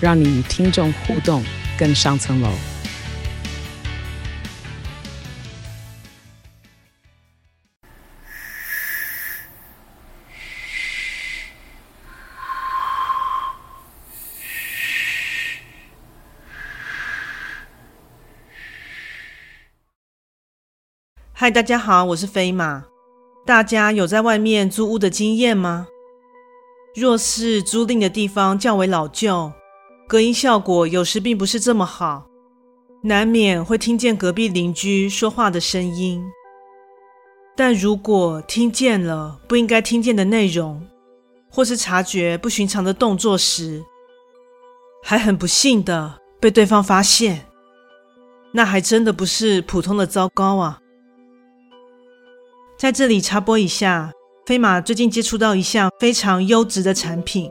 让你与听众互动更上层楼。嗨，大家好，我是飞马。大家有在外面租屋的经验吗？若是租赁的地方较为老旧，隔音效果有时并不是这么好，难免会听见隔壁邻居说话的声音。但如果听见了不应该听见的内容，或是察觉不寻常的动作时，还很不幸的被对方发现，那还真的不是普通的糟糕啊！在这里插播一下，飞马最近接触到一项非常优质的产品，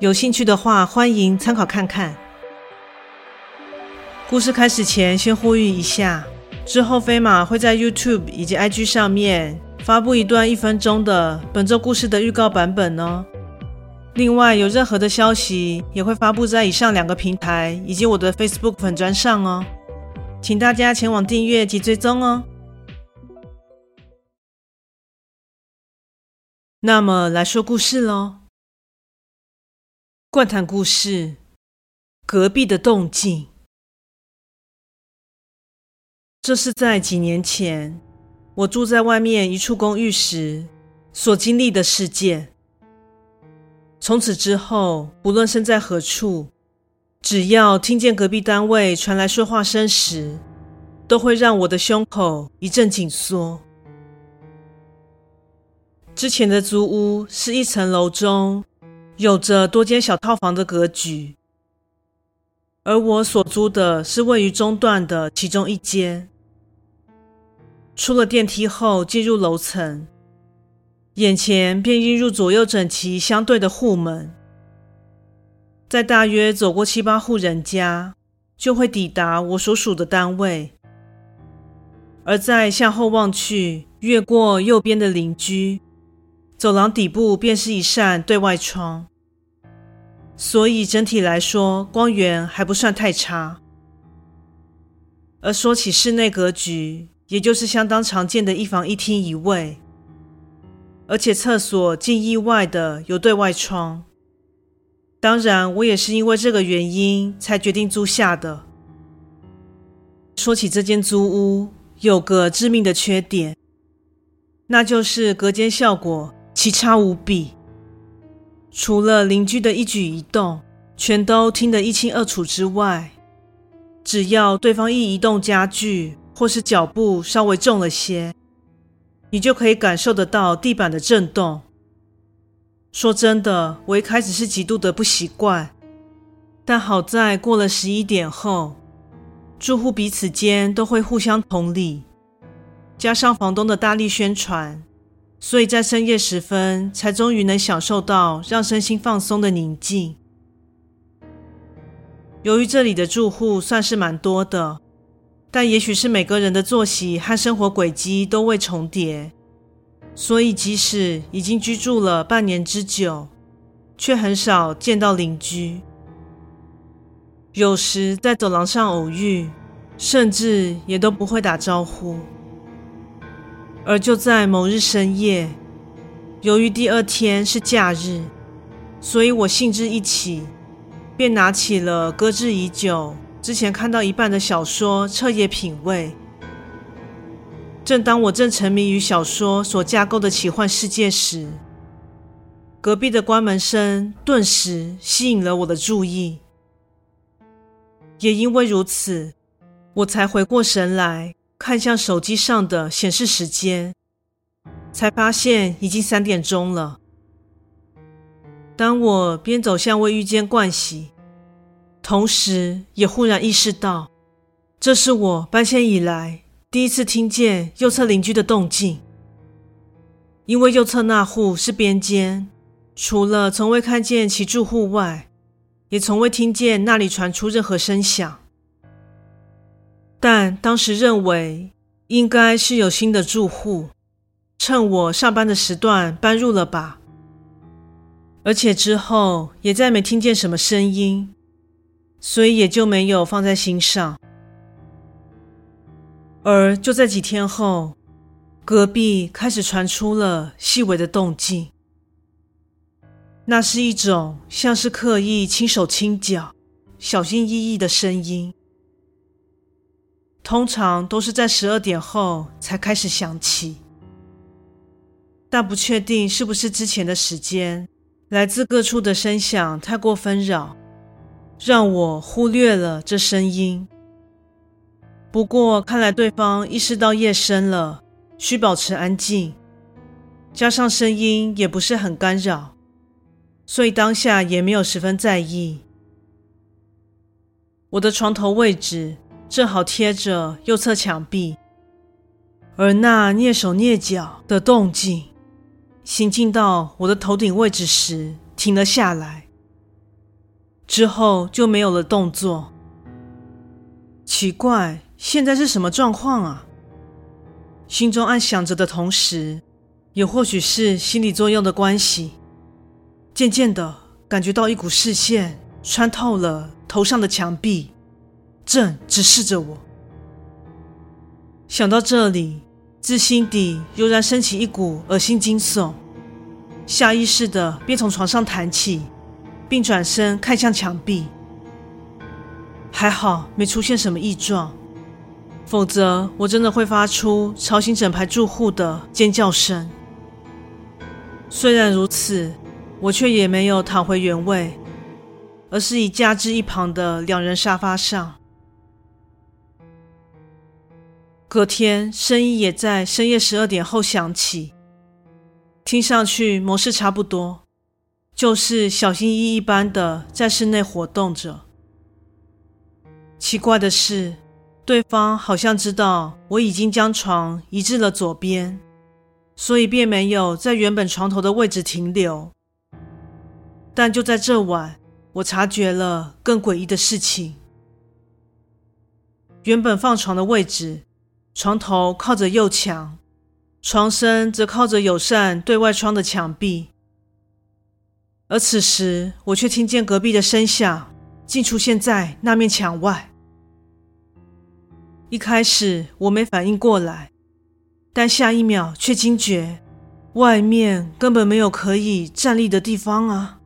有兴趣的话，欢迎参考看看。故事开始前，先呼吁一下，之后飞马会在 YouTube 以及 IG 上面发布一段一分钟的本周故事的预告版本哦。另外，有任何的消息也会发布在以上两个平台以及我的 Facebook 粉专上哦，请大家前往订阅及追踪哦。那么来说故事喽。怪谈故事：隔壁的动静。这是在几年前，我住在外面一处公寓时所经历的事件。从此之后，不论身在何处，只要听见隔壁单位传来说话声时，都会让我的胸口一阵紧缩。之前的租屋是一层楼中有着多间小套房的格局，而我所租的是位于中段的其中一间。出了电梯后进入楼层，眼前便映入左右整齐相对的户门。再大约走过七八户人家，就会抵达我所属的单位。而再向后望去，越过右边的邻居。走廊底部便是一扇对外窗，所以整体来说光源还不算太差。而说起室内格局，也就是相当常见的一房一厅一卫，而且厕所竟意外的有对外窗。当然，我也是因为这个原因才决定租下的。说起这间租屋，有个致命的缺点，那就是隔间效果。奇差无比，除了邻居的一举一动全都听得一清二楚之外，只要对方一移动家具或是脚步稍微重了些，你就可以感受得到地板的震动。说真的，我一开始是极度的不习惯，但好在过了十一点后，住户彼此间都会互相同理，加上房东的大力宣传。所以在深夜时分，才终于能享受到让身心放松的宁静。由于这里的住户算是蛮多的，但也许是每个人的作息和生活轨迹都未重叠，所以即使已经居住了半年之久，却很少见到邻居。有时在走廊上偶遇，甚至也都不会打招呼。而就在某日深夜，由于第二天是假日，所以我兴致一起，便拿起了搁置已久、之前看到一半的小说彻夜品味。正当我正沉迷于小说所架构的奇幻世界时，隔壁的关门声顿时吸引了我的注意。也因为如此，我才回过神来，看向手机上的显示时间，才发现已经三点钟了。当我边走向卫浴间盥洗，同时也忽然意识到，这是我搬迁以来。第一次听见右侧邻居的动静，因为右侧那户是边间，除了从未看见其住户外，也从未听见那里传出任何声响。但当时认为应该是有新的住户，趁我上班的时段搬入了吧，而且之后也再没听见什么声音，所以也就没有放在心上。而就在几天后，隔壁开始传出了细微的动静。那是一种像是刻意轻手轻脚、小心翼翼的声音，通常都是在十二点后才开始响起。但不确定是不是之前的时间，来自各处的声响太过纷扰，让我忽略了这声音。不过，看来对方意识到夜深了，需保持安静，加上声音也不是很干扰，所以当下也没有十分在意。我的床头位置正好贴着右侧墙壁，而那蹑手蹑脚的动静行进到我的头顶位置时停了下来，之后就没有了动作。奇怪。现在是什么状况啊？心中暗想着的同时，也或许是心理作用的关系，渐渐的感觉到一股视线穿透了头上的墙壁，正直视着我。想到这里，自心底油然升起一股恶心惊悚，下意识的便从床上弹起，并转身看向墙壁。还好没出现什么异状。否则，我真的会发出吵醒整排住户的尖叫声。虽然如此，我却也没有躺回原位，而是已架至一旁的两人沙发上。隔天，声音也在深夜十二点后响起，听上去模式差不多，就是小心翼翼般的在室内活动着。奇怪的是，对方好像知道我已经将床移至了左边，所以便没有在原本床头的位置停留。但就在这晚，我察觉了更诡异的事情。原本放床的位置，床头靠着右墙，床身则靠着友善对外窗的墙壁。而此时，我却听见隔壁的声响，竟出现在那面墙外。一开始我没反应过来，但下一秒却惊觉，外面根本没有可以站立的地方啊！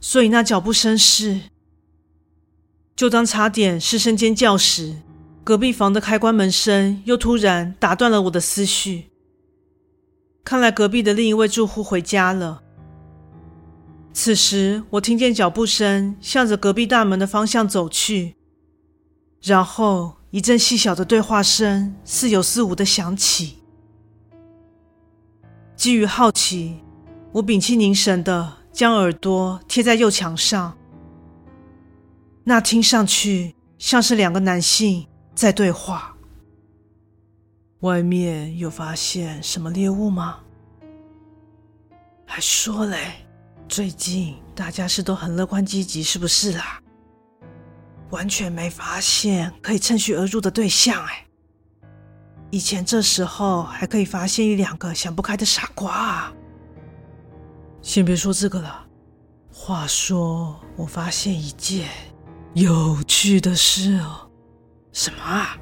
所以那脚步声是……就当差点失声尖叫时，隔壁房的开关门声又突然打断了我的思绪。看来隔壁的另一位住户回家了。此时我听见脚步声向着隔壁大门的方向走去，然后。一阵细小的对话声似有似无的响起。基于好奇，我屏气凝神的将耳朵贴在右墙上。那听上去像是两个男性在对话。外面有发现什么猎物吗？还说嘞，最近大家是都很乐观积极，是不是啦？完全没发现可以趁虚而入的对象哎！以前这时候还可以发现一两个想不开的傻瓜啊。先别说这个了。话说，我发现一件有趣的事哦。什么啊？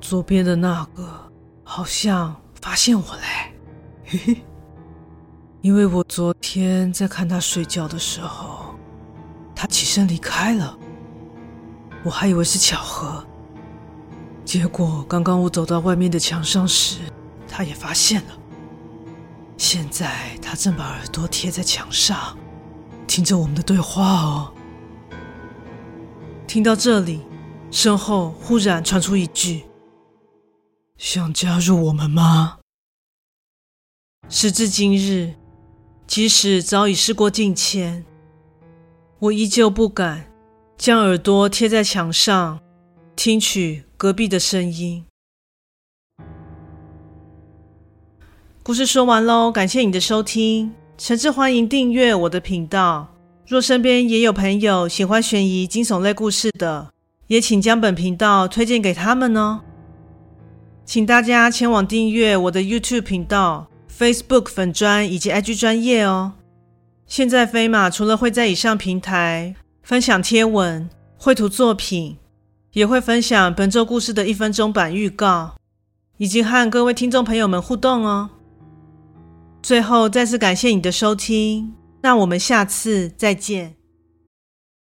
左边的那个好像发现我嘞。嘿嘿。因为我昨天在看他睡觉的时候，他起身离开了。我还以为是巧合，结果刚刚我走到外面的墙上时，他也发现了。现在他正把耳朵贴在墙上，听着我们的对话哦。听到这里，身后忽然传出一句：“想加入我们吗？”时至今日，即使早已事过境迁，我依旧不敢。将耳朵贴在墙上，听取隔壁的声音。故事说完喽，感谢你的收听，诚挚欢迎订阅我的频道。若身边也有朋友喜欢悬疑惊悚类故事的，也请将本频道推荐给他们哦。请大家前往订阅我的 YouTube 频道、Facebook 粉专以及 IG 专业哦。现在飞马除了会在以上平台。分享贴文、绘图作品，也会分享本周故事的一分钟版预告，以及和各位听众朋友们互动哦。最后，再次感谢你的收听，那我们下次再见。